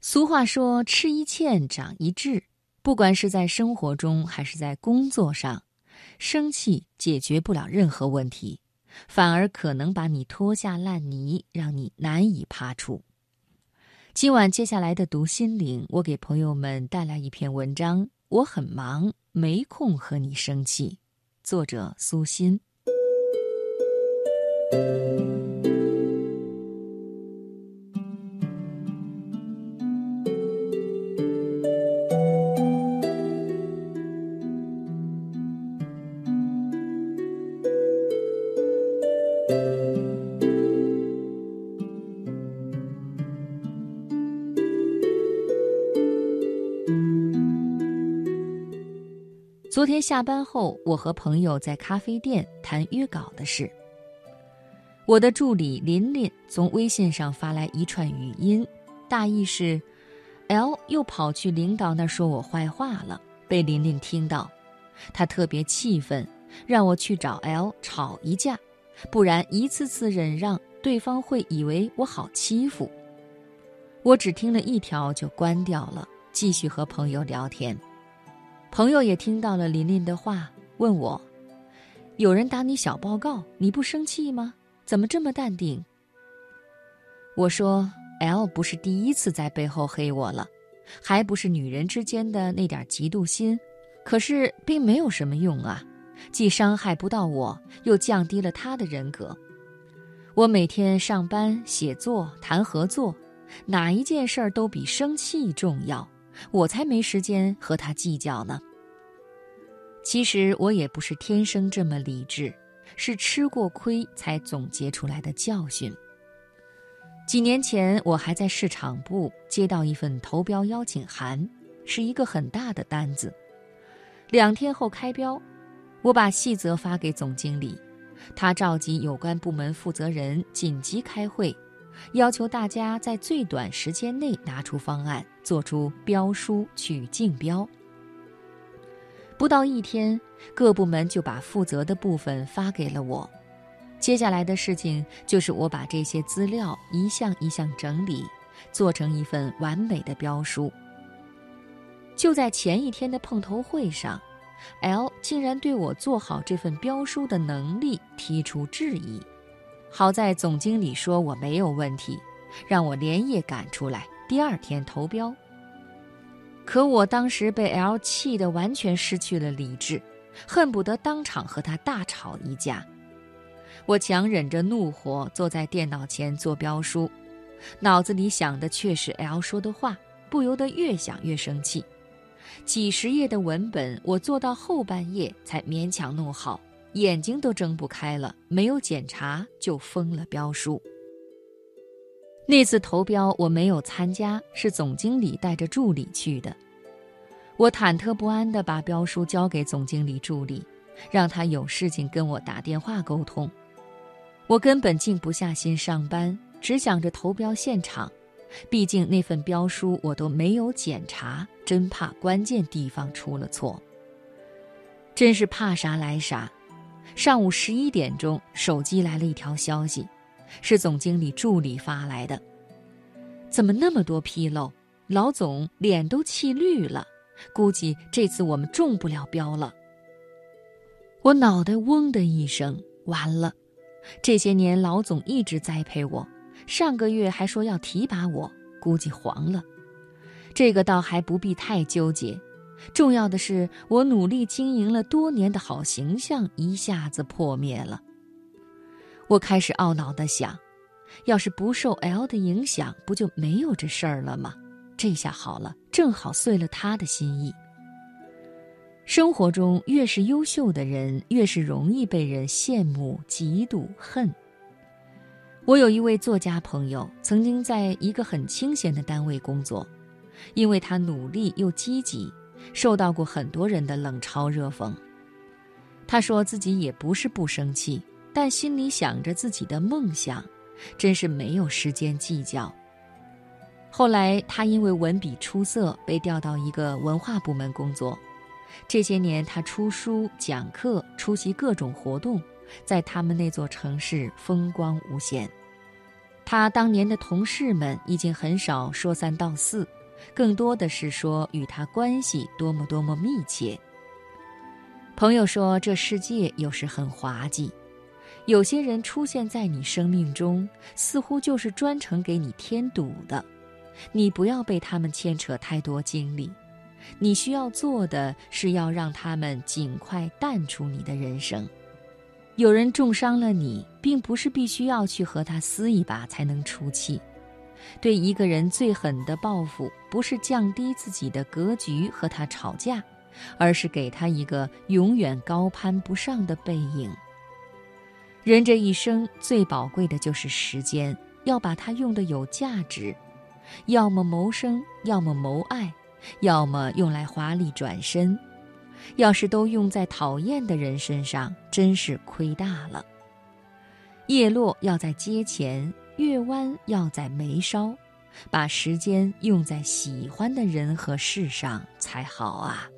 俗话说：“吃一堑，长一智。”不管是在生活中还是在工作上，生气解决不了任何问题，反而可能把你拖下烂泥，让你难以爬出。今晚接下来的读心灵，我给朋友们带来一篇文章。我很忙，没空和你生气。作者苏欣。昨天下班后，我和朋友在咖啡店谈约稿的事。我的助理琳琳从微信上发来一串语音，大意是：L 又跑去领导那儿说我坏话了，被琳琳听到，她特别气愤，让我去找 L 吵一架，不然一次次忍让，对方会以为我好欺负。我只听了一条就关掉了，继续和朋友聊天。朋友也听到了琳琳的话，问我：“有人打你小报告，你不生气吗？怎么这么淡定？”我说：“L 不是第一次在背后黑我了，还不是女人之间的那点嫉妒心，可是并没有什么用啊，既伤害不到我，又降低了他的人格。我每天上班、写作、谈合作，哪一件事儿都比生气重要。”我才没时间和他计较呢。其实我也不是天生这么理智，是吃过亏才总结出来的教训。几年前，我还在市场部接到一份投标邀请函，是一个很大的单子。两天后开标，我把细则发给总经理，他召集有关部门负责人紧急开会。要求大家在最短时间内拿出方案，做出标书去竞标。不到一天，各部门就把负责的部分发给了我。接下来的事情就是我把这些资料一项一项整理，做成一份完美的标书。就在前一天的碰头会上，L 竟然对我做好这份标书的能力提出质疑。好在总经理说我没有问题，让我连夜赶出来，第二天投标。可我当时被 L 气得完全失去了理智，恨不得当场和他大吵一架。我强忍着怒火坐在电脑前做标书，脑子里想的却是 L 说的话，不由得越想越生气。几十页的文本，我做到后半夜才勉强弄好。眼睛都睁不开了，没有检查就封了标书。那次投标我没有参加，是总经理带着助理去的。我忐忑不安地把标书交给总经理助理，让他有事情跟我打电话沟通。我根本静不下心上班，只想着投标现场。毕竟那份标书我都没有检查，真怕关键地方出了错。真是怕啥来啥。上午十一点钟，手机来了一条消息，是总经理助理发来的。怎么那么多纰漏？老总脸都气绿了，估计这次我们中不了标了。我脑袋嗡的一声，完了！这些年老总一直栽培我，上个月还说要提拔我，估计黄了。这个倒还不必太纠结。重要的是，我努力经营了多年的好形象一下子破灭了。我开始懊恼地想：要是不受 L 的影响，不就没有这事儿了吗？这下好了，正好遂了他的心意。生活中越是优秀的人，越是容易被人羡慕、嫉妒、恨。我有一位作家朋友，曾经在一个很清闲的单位工作，因为他努力又积极。受到过很多人的冷嘲热讽。他说自己也不是不生气，但心里想着自己的梦想，真是没有时间计较。后来他因为文笔出色，被调到一个文化部门工作。这些年，他出书、讲课、出席各种活动，在他们那座城市风光无限。他当年的同事们已经很少说三道四，更多的是说与他关系多么多么密切。朋友说：“这世界有时很滑稽，有些人出现在你生命中，似乎就是专程给你添堵的。你不要被他们牵扯太多精力，你需要做的是要让他们尽快淡出你的人生。有人重伤了你，并不是必须要去和他撕一把才能出气。对一个人最狠的报复，不是降低自己的格局和他吵架。”而是给他一个永远高攀不上的背影。人这一生最宝贵的就是时间，要把它用的有价值，要么谋生，要么谋爱，要么用来华丽转身。要是都用在讨厌的人身上，真是亏大了。叶落要在阶前，月弯要在眉梢，把时间用在喜欢的人和事上才好啊。